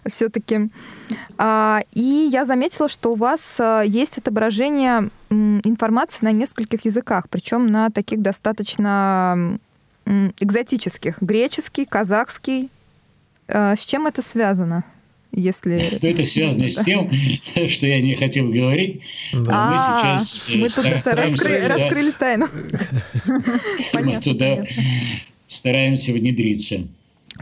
все-таки. А, и я заметила, что у вас а, есть отображение информации на нескольких языках, причем на таких достаточно экзотических. Греческий, казахский. А, с чем это связано? Если...
Что это связано с тем, что я не хотел говорить.
Да. Мы сейчас мы тут это раскрыли, раскрыли тайну.
Мы туда стараемся внедриться.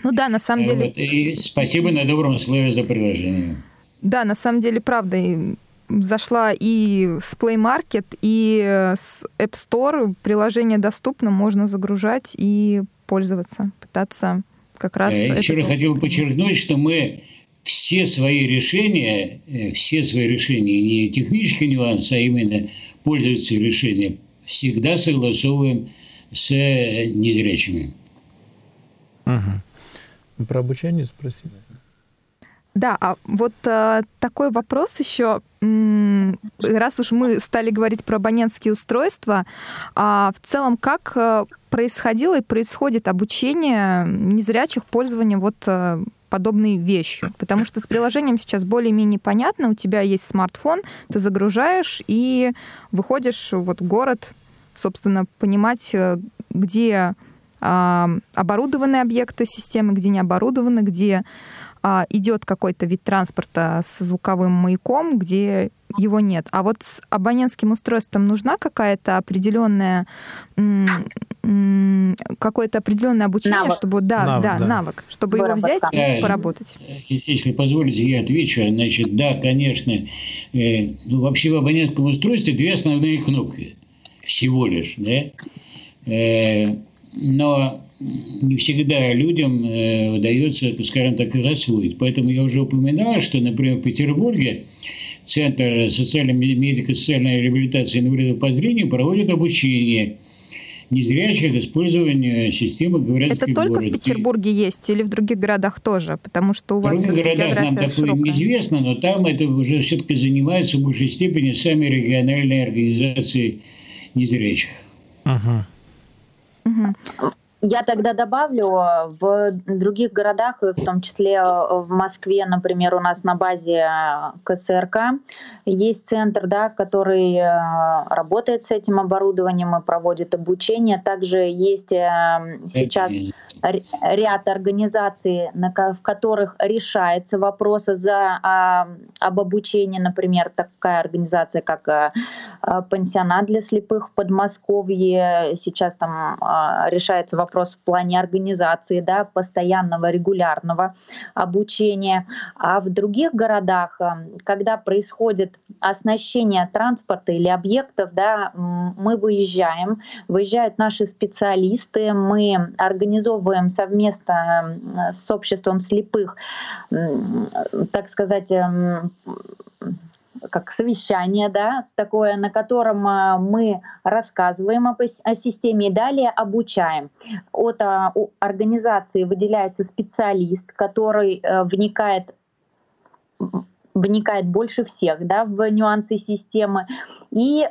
Ну да, на самом деле...
И спасибо на добром слове за приложение.
Да, на самом деле, правда, зашла и с Play Market, и с App Store. Приложение доступно, можно загружать и пользоваться, пытаться как раз...
Я еще раз хотел подчеркнуть, что мы все свои решения, э, все свои решения, не технические нюансы, а именно пользовательские решения, всегда согласовываем с незрячими.
Угу. Про обучение спросили.
Да, а вот э, такой вопрос еще. Раз уж мы стали говорить про абонентские устройства, а в целом как э, происходило и происходит обучение незрячих пользования вот э, подобной вещью? Потому что с приложением сейчас более-менее понятно. У тебя есть смартфон, ты загружаешь и выходишь вот в город, собственно, понимать, э, где оборудованы объекты системы, где не оборудованы, где а, идет какой-то вид транспорта с звуковым маяком, где его нет. А вот с абонентским устройством нужна какая-то определенная какое-то определенное обучение, навык. чтобы да, навык, да, да, навык, чтобы Выработка. его взять и поработать.
Если позволите, я отвечу. Значит, да, конечно. Э, ну, вообще в абонентском устройстве две основные кнопки всего лишь, да. Э, но не всегда людям э, удается, скажем так, освоить. Поэтому я уже упоминал, что, например, в Петербурге Центр социальной медико-социальной реабилитации инвалидов по зрению проводит обучение незрячих использованию системы говорящих
Это только в Петербурге есть или в других городах тоже? Потому что у вас
В других городах нам такое широкая. неизвестно, но там это уже все-таки занимаются в большей степени сами региональные организации незрячих.
Ага. Угу. Я тогда добавлю, в других городах, в том числе в Москве, например, у нас на базе КСРК есть центр, да, который э, работает с этим оборудованием и проводит обучение. Также есть э, сейчас ряд организаций, в которых решается вопрос за, а, об обучении. Например, такая организация, как э, пансионат для слепых в Подмосковье. Сейчас там решается вопрос вопрос в плане организации, да, постоянного, регулярного обучения. А в других городах, э, когда происходит оснащение транспорта или объектов, да, мы выезжаем, выезжают наши специалисты, мы организовываем совместно э, с обществом слепых, так сказать, эм, как совещание, да, такое, на котором а, мы рассказываем о, о системе и далее обучаем. От а, организации выделяется специалист, который а, вникает вникает больше всех да, в нюансы системы, и э,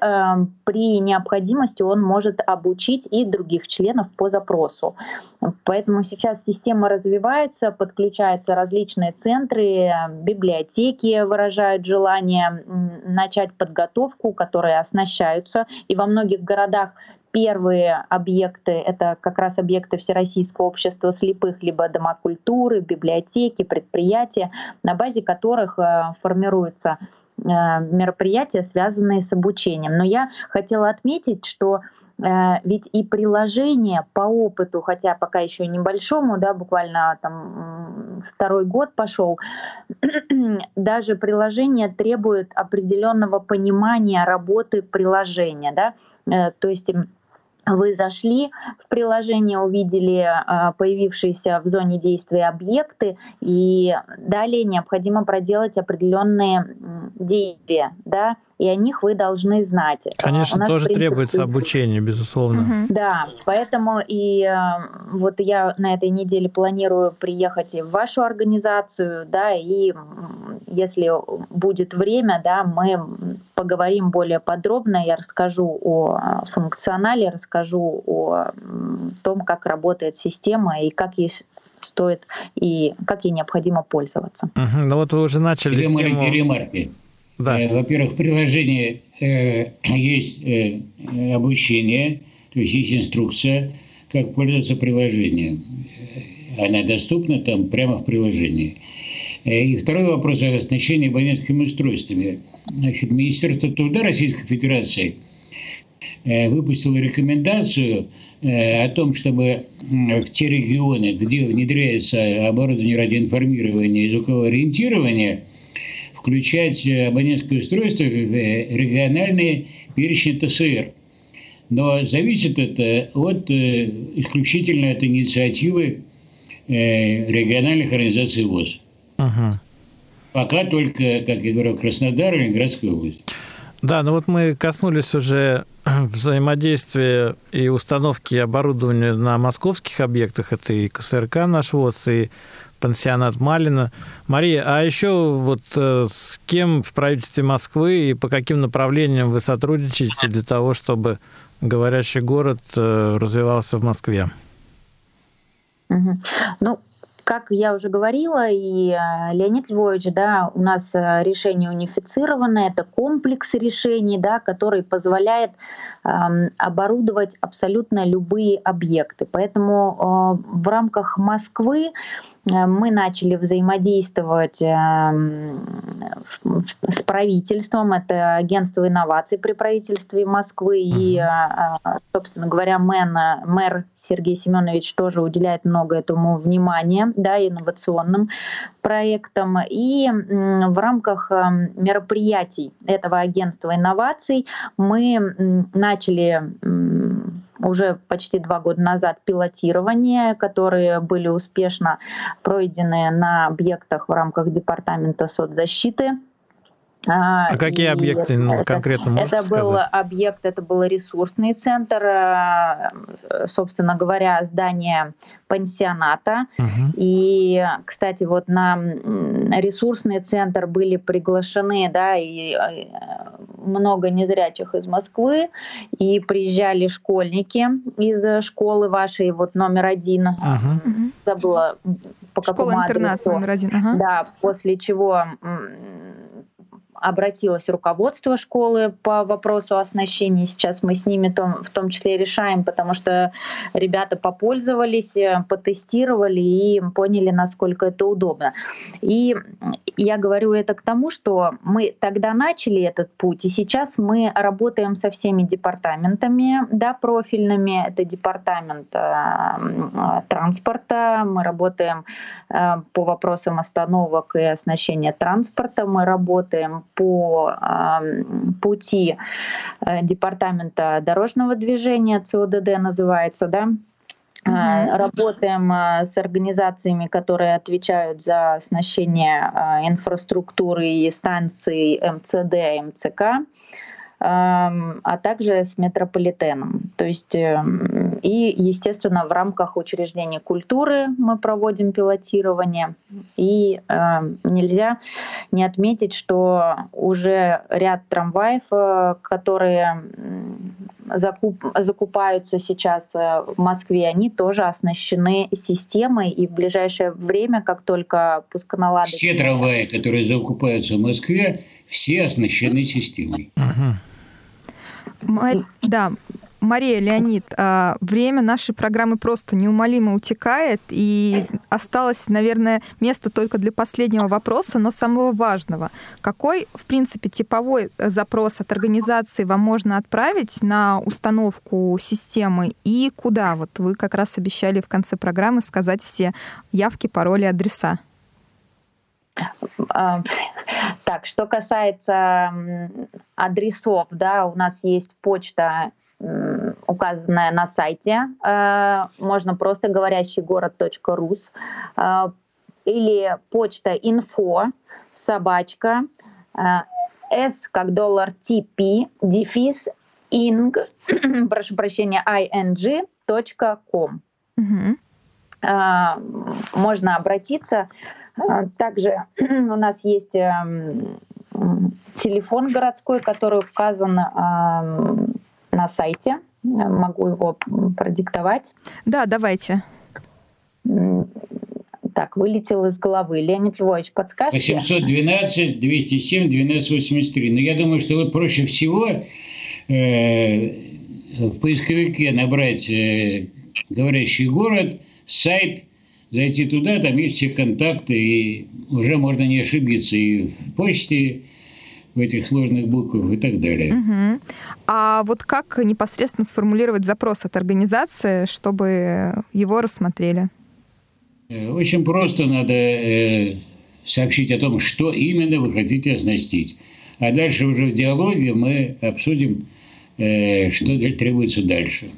при необходимости он может обучить и других членов по запросу. Поэтому сейчас система развивается, подключаются различные центры, библиотеки выражают желание начать подготовку, которые оснащаются. И во многих городах первые объекты — это как раз объекты Всероссийского общества слепых, либо дома культуры, библиотеки, предприятия, на базе которых э, формируются э, мероприятия, связанные с обучением. Но я хотела отметить, что э, ведь и приложение по опыту, хотя пока еще небольшому, да, буквально там второй год пошел, даже приложение требует определенного понимания работы приложения, да, то есть вы зашли в приложение, увидели а, появившиеся в зоне действия объекты, и далее необходимо проделать определенные действия, да, и о них вы должны знать.
Конечно, нас, тоже принцип, требуется обучение, безусловно. Угу.
Да, поэтому и э, вот я на этой неделе планирую приехать в вашу организацию, да, и если будет время, да, мы поговорим более подробно, я расскажу о функционале, расскажу о том, как работает система и как ей стоит и как ей необходимо пользоваться.
Угу, ну вот вы уже начали
Две тему... ремарки. Да. Э, во-первых, в приложении э, есть э, обучение, то есть есть инструкция, как пользоваться приложением. Она доступна там прямо в приложении. И второй вопрос о оснащении абонентскими устройствами. Значит, Министерство труда Российской Федерации выпустило рекомендацию о том, чтобы в те регионы, где внедряется оборудование радиоинформирования и звукового ориентирования – включать э, абонентское устройство в э, региональные перечни ТСР. Но зависит это от э, исключительно от инициативы региональных организаций ВОЗ. Ага. Пока только, как я говорил, Краснодар и Ленинградская область.
Да, ну вот мы коснулись уже взаимодействия и установки оборудования на московских объектах. Это и КСРК наш ВОЗ, и пансионат Малина. Мария, а еще вот э, с кем в правительстве Москвы и по каким направлениям вы сотрудничаете для того, чтобы говорящий город э, развивался в Москве?
Ну, как я уже говорила, и э, Леонид Львович, да, у нас решение унифицированное, это комплекс решений, да, который позволяет э, оборудовать абсолютно любые объекты. Поэтому э, в рамках Москвы мы начали взаимодействовать эм, с правительством, это агентство инноваций при правительстве Москвы, и, э, э, собственно говоря, мэр, мэр Сергей Семенович тоже уделяет много этому внимания, да, инновационным проектам. И в рамках эм, мероприятий этого агентства инноваций мы начали уже почти два года назад пилотирование, которые были успешно пройдены на объектах в рамках Департамента соцзащиты
а, а какие объекты ну, конкретно
Это
сказать?
был объект, это был ресурсный центр, э, собственно говоря, здание пансионата. Угу. И, кстати, вот на ресурсный центр были приглашены, да, и э, много незрячих из Москвы, и приезжали школьники из школы вашей, вот номер один. Угу. Забыла по какому
Школа-интернат номер один. Ага.
Да, после чего обратилось руководство школы по вопросу оснащения. Сейчас мы с ними том, в том числе решаем, потому что ребята попользовались, э, потестировали и поняли, насколько это удобно. И я говорю это к тому, что мы тогда начали этот путь, и сейчас мы работаем со всеми департаментами да, профильными. Это департамент э, транспорта, мы работаем э, по вопросам остановок и оснащения транспорта, мы работаем по пути э, Департамента дорожного движения, ЦОДД называется, да, Uh-huh. Работаем э, с организациями, которые отвечают за оснащение инфраструктуры и станций МЦД, МЦК а также с метрополитеном. То есть эм, и, естественно, в рамках учреждений культуры мы проводим пилотирование. И э, нельзя не отметить, что уже ряд трамваев, э, которые закуп, закупаются сейчас э, в Москве, они тоже оснащены системой. И в ближайшее время, как только пусконаладочные...
Все трамваи, которые закупаются в Москве, все оснащены системой. Uh-huh.
Да, Мария, Леонид, а, время нашей программы просто неумолимо утекает, и осталось, наверное, место только для последнего вопроса, но самого важного. Какой, в принципе, типовой запрос от организации вам можно отправить на установку системы и куда? Вот вы как раз обещали в конце программы сказать все явки, пароли, адреса.
А, так, что касается адресов, да, у нас есть почта, указанная на сайте, э, можно просто говорящий город.рус э, или почта info собачка S как доллар TP, дефис, ing, прошу прощения, ing.com. Угу. А, можно обратиться. Также у нас есть эм, телефон городской, который указан на сайте. Могу его продиктовать.
Да, давайте.
Так, вылетел из головы. Леонид Львович, подскажите?
812 207 1283. Но я думаю, что вот проще всего э, в поисковике набрать э, говорящий город, сайт, зайти туда, там есть все контакты, и уже можно не ошибиться и в почте, в этих сложных буквах и так далее.
Угу. А вот как непосредственно сформулировать запрос от организации, чтобы его рассмотрели?
Э, очень просто надо э, сообщить о том, что именно вы хотите оснастить. А дальше уже в диалоге мы обсудим, э, что требуется дальше.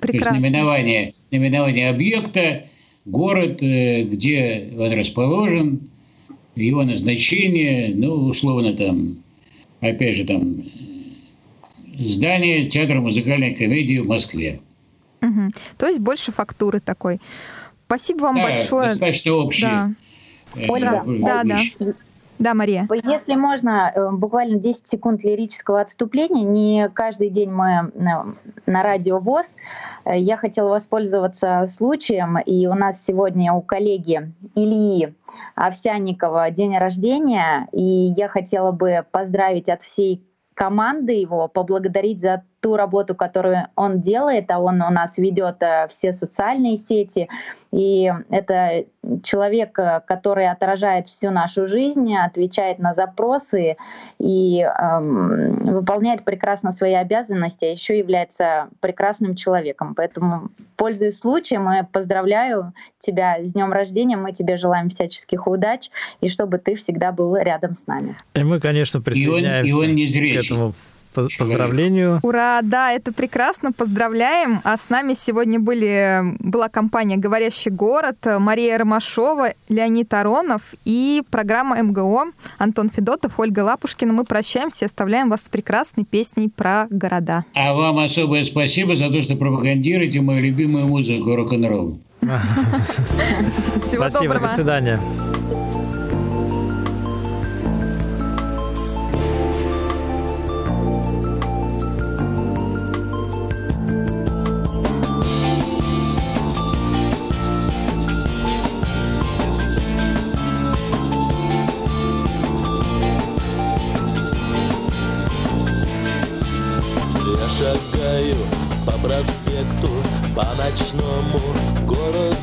Прекрасно. То есть наименование, наименование объекта, город, где он расположен, его назначение, ну, условно там, опять же, там, здание театра музыкальной комедии в Москве.
Угу. То есть больше фактуры такой. Спасибо вам
да,
большое.
Достаточно общее. Да.
Э, Ольга,
да, да. Да, Мария.
Если можно, э, буквально 10 секунд лирического отступления. Не каждый день мы э, на радио ВОЗ. Я хотела воспользоваться случаем, и у нас сегодня у коллеги Ильи Овсянникова день рождения, и я хотела бы поздравить от всей команды его, поблагодарить за ту работу, которую он делает, а он у нас ведет э, все социальные сети, и это человек, э, который отражает всю нашу жизнь, отвечает на запросы и эм, выполняет прекрасно свои обязанности, а еще является прекрасным человеком. Поэтому, пользуясь случаем, и поздравляю тебя с днем рождения, мы тебе желаем всяческих удач, и чтобы ты всегда был рядом с нами.
И мы, конечно, присоединяемся и он, и он не к этому поздравлению.
Ура, да, это прекрасно, поздравляем. А с нами сегодня были, была компания «Говорящий город», Мария Ромашова, Леонид Аронов и программа МГО Антон Федотов, Ольга Лапушкина. Мы прощаемся и оставляем вас с прекрасной песней про города.
А вам особое спасибо за то, что пропагандируете мою любимую музыку рок-н-ролл.
Всего доброго.
До свидания.
Ночному городу.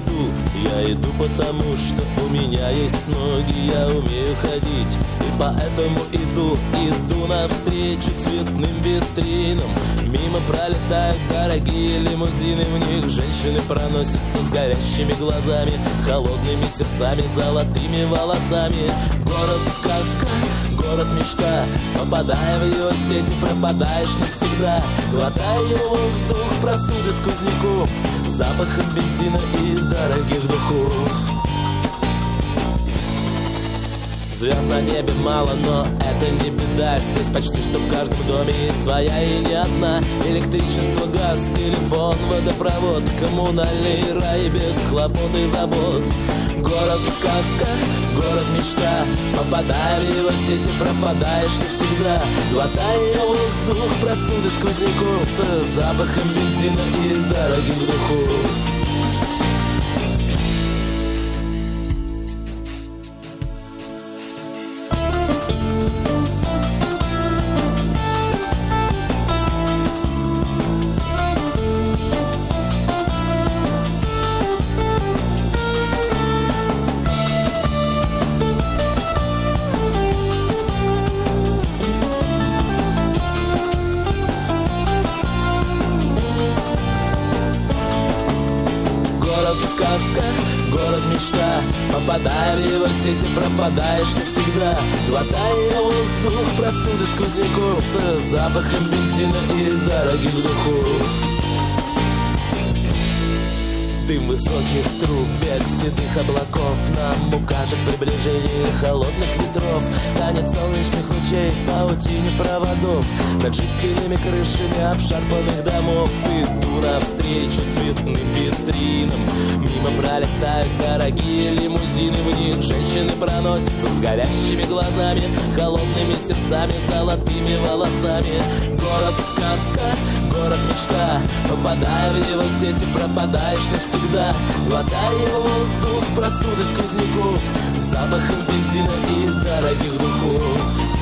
Я иду потому, что у меня есть ноги Я умею ходить, и поэтому иду Иду навстречу цветным витринам. Мимо пролетают дорогие лимузины В них женщины проносятся с горящими глазами Холодными сердцами, золотыми волосами. Город-сказка, город мечта. Попадая в его сети, пропадаешь навсегда. Глотая его воздух, простуды сквозняков Запахом бензина и дорогих духов. Звезд на небе мало, но это не беда. Здесь почти что в каждом доме есть своя и не одна. Электричество, газ, телефон, водопровод Коммунальный рай без хлопот и забот Город сказка, город мечта. Попадая в его сети, пропадаешь навсегда. Глотая воздух, простуды сквозняков С запахом бензина и дорогих духов воздух, простуды сквозняков С запахом бензина и дорогих духов Дым высоких трубек, седых облаков. Нам укажет приближение холодных ветров. Танец солнечных лучей в паутине проводов. Над жестяными крышами обшарпанных домов. Иду навстречу цветным витринам. Мимо пролетают дорогие лимузины. В них женщины проносятся с горящими глазами Холодными сердцами, золотыми волосами. Город сказка, город мечта. Попадая в его сети, пропадаешь навсегда. Глотая его воздух, простуды сквозняков Запахом бензина и дорогих духов